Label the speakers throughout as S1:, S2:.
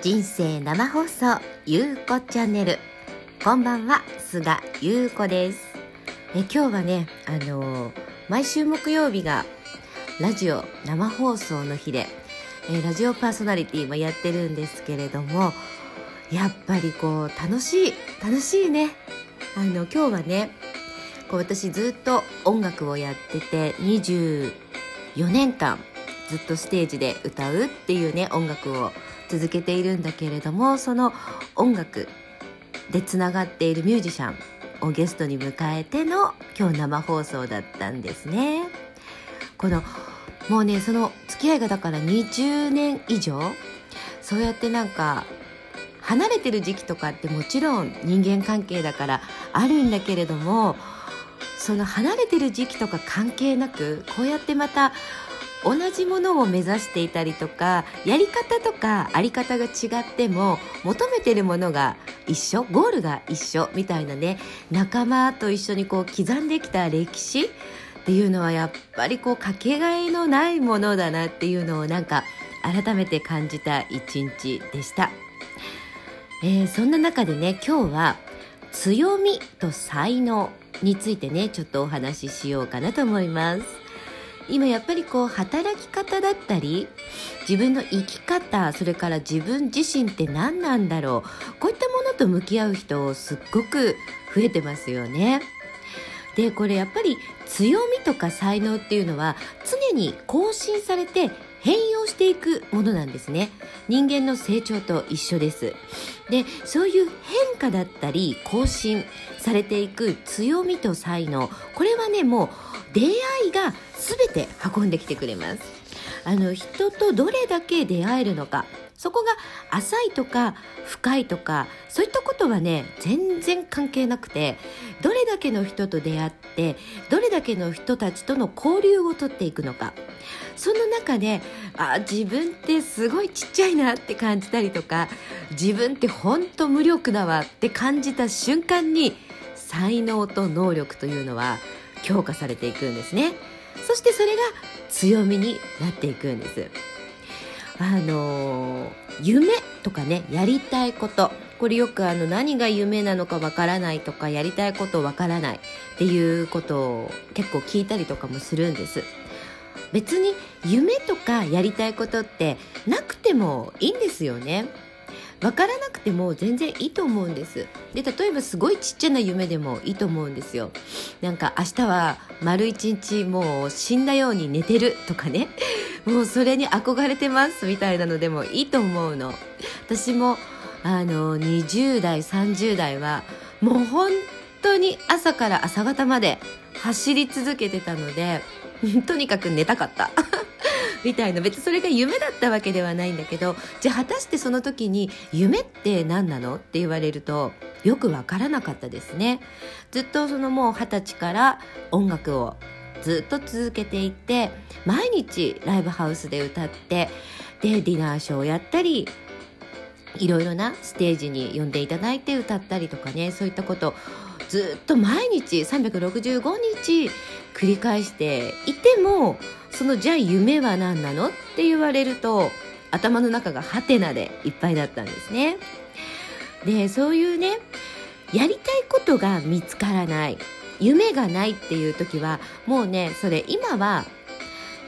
S1: 人生生放送ゆうこチャンネル。こんばんは菅ゆうこです。え今日はねあのー、毎週木曜日がラジオ生放送の日で、えラジオパーソナリティもやってるんですけれどもやっぱりこう楽しい楽しいね。あの今日はねこう私ずっと音楽をやってて24年間ずっとステージで歌うっていうね音楽を続けているんだけれどもその音楽でつながっているミュージシャンをゲストに迎えての今日生放送だったんですね。このもうねその付き合いがだから20年以上そうやってなんか離れてる時期とかってもちろん人間関係だからあるんだけれどもその離れてる時期とか関係なくこうやってまた同じものを目指していたりとかやり方とかあり方が違っても求めてるものが一緒ゴールが一緒みたいなね仲間と一緒にこう刻んできた歴史っていうのはやっぱりこうかけがえのないものだなっていうのをなんか改めて感じた一日でした、えー、そんな中でね今日は強みと才能についてねちょっとお話ししようかなと思います。今やっぱりこう働き方だったり自分の生き方それから自分自身って何なんだろうこういったものと向き合う人すっごく増えてますよね。でこれやっぱり強みとか才能っていうのは常に更新されて変容していくものなんですね。人間の成長と一緒です。でそういう変化だったり更新されていく強みと才能。これはねもう出会いが全て運んできてくれます。あの人とどれだけ出会えるのか。そこが浅いとか深いとかそういったことはね全然関係なくてどれだけの人と出会ってどれだけの人たちとの交流をとっていくのか。その中であ自分ってすごいちっちゃいなって感じたりとか自分って本当無力だわって感じた瞬間に才能と能力というのは強化されていくんですね。そしてそれが強みになっていくんです。あの夢とかねやりたいこと。これよくあの何が夢なのかわからないとかやりたいことわからないっていうことを結構聞いたりとかもするんです。別に夢とかやりたいことってなくてもいいんですよね。分からなくても全然いいと思うんです。で例えばすごいちっちゃな夢でもいいと思うんですよ。なんか明日は丸一日もう死んだように寝てるとかね。もうそれに憧れてますみたいなのでもいいと思うの。私もあの20代30代はもう本当に朝から朝方まで走り続けてたので とにかく寝たかった。みたいな。別にそれが夢だったわけではないんだけどじゃあ果たしてその時に夢って何なのって言われるとよくわからなかったですね。ずっとそのもう二十歳から音楽をずっと続けていて毎日ライブハウスで歌ってでディナーショーをやったりいろいろなステージに呼んでいただいて歌ったりとかねそういったことずっと毎日365日繰り返していてもそのじゃあ夢は何なのって言われると頭の中がハテナでいっぱいだったんですね。でそういうねやりたいことが見つからない夢がないっていう時はもうねそれ今は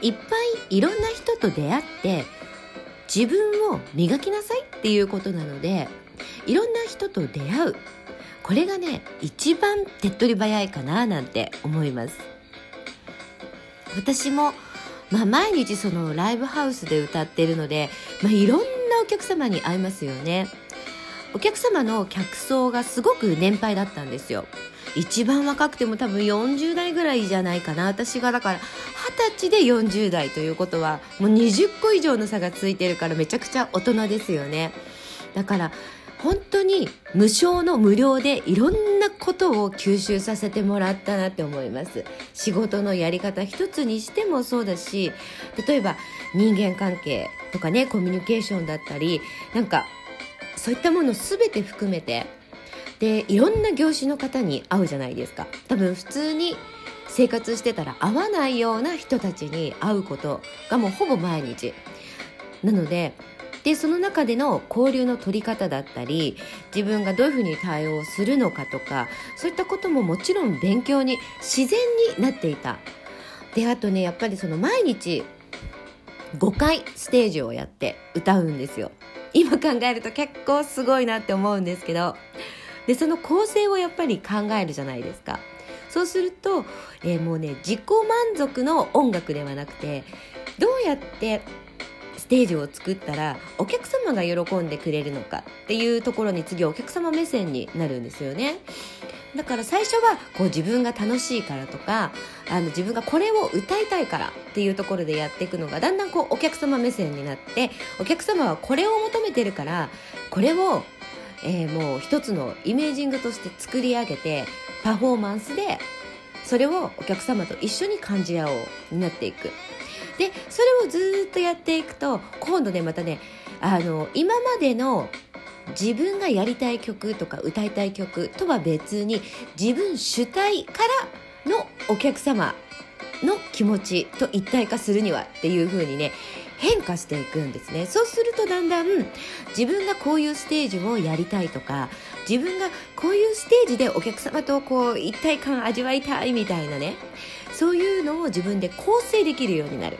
S1: いっぱいいろんな人と出会って自分を磨きなさいっていうことなのでいろんな人と出会う。これがね一番手っ取り早いかななんて思います。私もまあ、毎日そのライブハウスで歌ってるので、まあ、いろんなお客様に会いますよね。お客様の客層がすごく年配だったんですよ。一番若くても多分40代ぐらいじゃないかな。私がだから二十歳で40代ということはもう20個以上の差がついてるからめちゃくちゃ大人ですよね。だから本当に無償の無料でいろんなことを吸収させてもらったなって思います。仕事のやり方一つにしてもそうだし例えば人間関係とかねコミュニケーションだったりなんかそういったもの全て含めてでいろんな業種の方に会うじゃないですか。多分普通に生活してたら会わないような人たちに会うことがもうほぼ毎日。なのででその中での交流の取り方だったり自分がどういうふうに対応するのかとかそういったことももちろん勉強に自然になっていた。であとねやっぱりその毎日5回ステージをやって歌うんですよ。今考えると結構すごいなって思うんですけどでその構成をやっぱり考えるじゃないですか。そうすると、えー、もうね自己満足の音楽ではなくてどうやってステージを作ったらお客様が喜んでくれるのかっていうところに次お客様目線になるんですよね。だから最初はこう自分が楽しいからとかあの自分がこれを歌いたいからっていうところでやっていくのがだんだんこうお客様目線になってお客様はこれを求めてるからこれを、えー、もう一つのイメージングとして作り上げてパフォーマンスでそれをお客様と一緒に感じ合おうになっていく。でそれをずっとやっていくと今度ねまたねあの今までの自分がやりたい曲とか歌いたい曲とは別に自分主体からのお客様の気持ちと一体化するにはっていう風にね変化していくんですね。そうするとだんだん自分がこういうステージをやりたいとか自分がこういうステージでお客様とこう一体感味わいたいみたいなねそういうのを自分で構成できるようになる。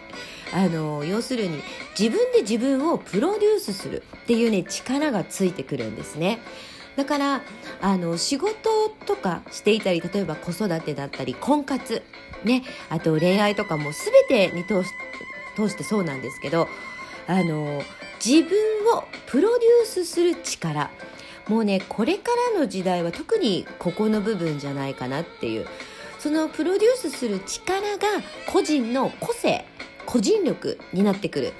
S1: あの要するに自分で自分をプロデュースするっていうね力がついてくるんですね。だからあの仕事とかしていたり例えば子育てだったり婚活ねあと恋愛とかも全てに通し通してそうなんですけどあの自分をプロデュースする力。もうねこれからの時代は特にここの部分じゃないかなっていう。そのプロデュースする力が個人の個性個人力になってくる。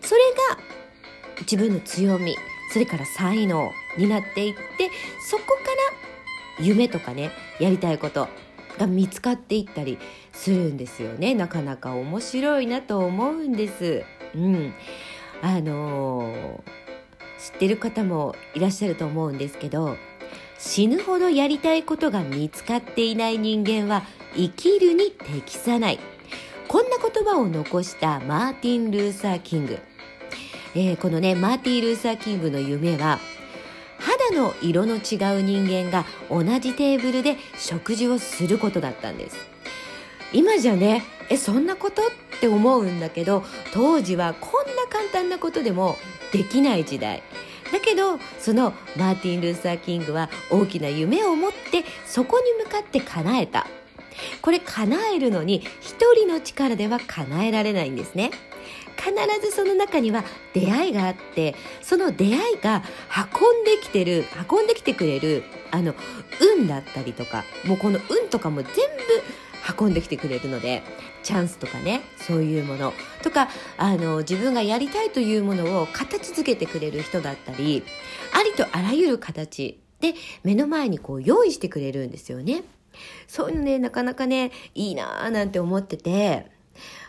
S1: それが自分の強みそれから才能になっていってそこから夢とかねやりたいことが見つかっていったりするんですよね。なかなか面白いなと思うんです。うん。あのー、知ってる方もいらっしゃると思うんですけど死ぬほどやりたいことが見つかっていない人間は生きるに適さない。こんな言葉を残したマーティン・ルーサー・キング、えー、このねマーティン・ルーサー・キングの夢は肌の色の違う人間が同じテーブルで食事をすることだったんです。今じゃねえそんなことって思うんだけど当時はこんな簡単なことでもできない時代。だけどそのマーティン・ルーサー・キングは大きな夢を持ってそこに向かって叶えた。これ叶えるのに一人の力では叶えられないんですね。必ずその中には出会いがあってその出会いが運んできてる運んできてくれるあの運だったりとかもうこの運とかも全部運んできてくれるのでチャンスとかねそういうものとかあの自分がやりたいというものを形づけてくれる人だったりありとあらゆる形で目の前にこう用意してくれるんですよね。そういうのねなかなかねいいなーなんて思ってて。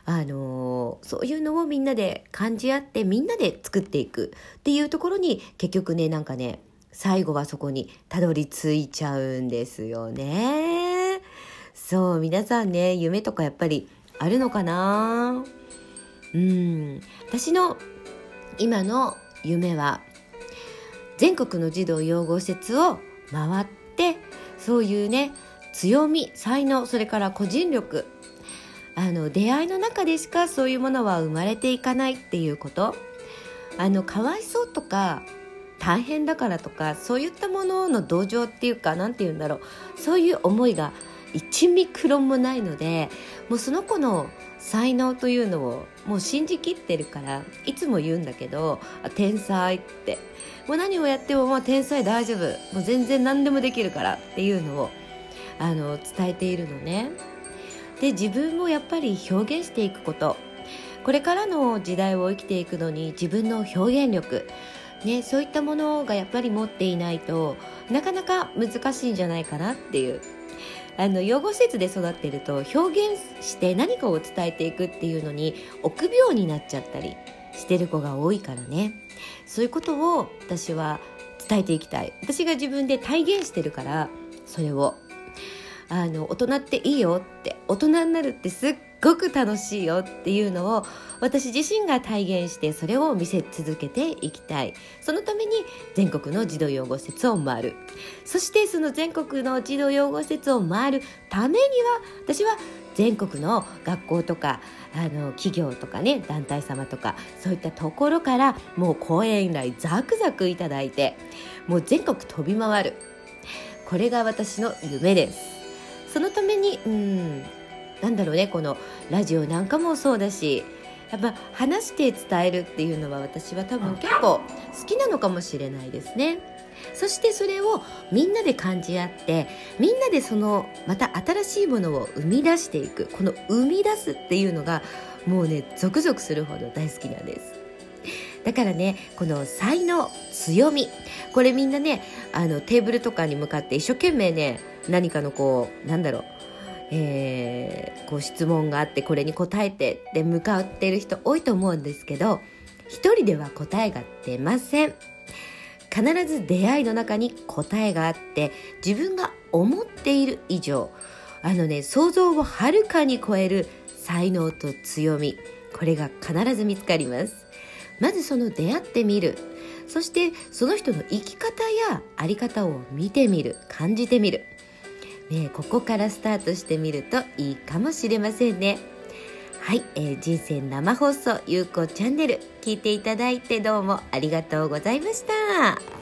S1: あの、そういうのをみんなで感じ合ってみんなで作っていくっていうところに結局ねなんかね最後はそこにたどり着いちゃうんですよね。そう皆さんね夢とかやっぱりあるのかな？うん。私の今の夢は全国の児童養護施設を回ってそういうね強み才能それから個人力あの出会いの中でしかそういうものは生まれていかないっていうこと。あのかわいそうとか大変だからとかそういったものの同情っていうか何て言うんだろう。そういう思いが1ミクロンもないのでもうその子の才能というのをもう信じきってるからいつも言うんだけど「天才」って。もう何をやってももう天才大丈夫。もう全然何でもできるからっていうのをあの伝えているのね。で自分もやっぱり表現していくこと。これからの時代を生きていくのに自分の表現力。ね、そういったものがやっぱり持っていないとなかなか難しいんじゃないかなっていう。あの養護施設で育ってると表現して何かを伝えていくっていうのに臆病になっちゃったりしてる子が多いからね。そういうことを私は伝えていきたい。私が自分で体現してるからそれを。あの大人っていいよって大人になるってすっごく楽しいよっていうのを私自身が体現してそれを見せ続けていきたい。そのために全国の児童養護施設を回る。そしてその全国の児童養護施設を回るためには私は全国の学校とかあの企業とかね団体様とかそういったところからもう講演依頼ザクザクいただいてもう全国飛び回る。これが私の夢です。そのためにうんなんだろうねこのラジオなんかもそうだしやっぱ話して伝えるっていうのは私は多分結構好きなのかもしれないですね。そしてそれをみんなで感じ合ってみんなでそのまた新しいものを生み出していくこの生み出すっていうのがもうねゾクゾクするほど大好きなんですだからねこの才能強み。これみんなねあのテーブルとかに向かって一生懸命ね何かのこうなんだろうえー、こう質問があってこれに答えてで向かってる人多いと思うんですけど一人では答えが出ません。必ず出会いの中に答えがあって自分が思っている以上あのね想像をはるかに超える才能と強みこれが必ず見つかります。まずその出会ってみるそしてその人の生き方や在り方を見てみる感じてみるね、ここからスタートしてみるといいかもしれませんね。はい、えー、人生生放送ゆうこチャンネル聞いていただいてどうもありがとうございました。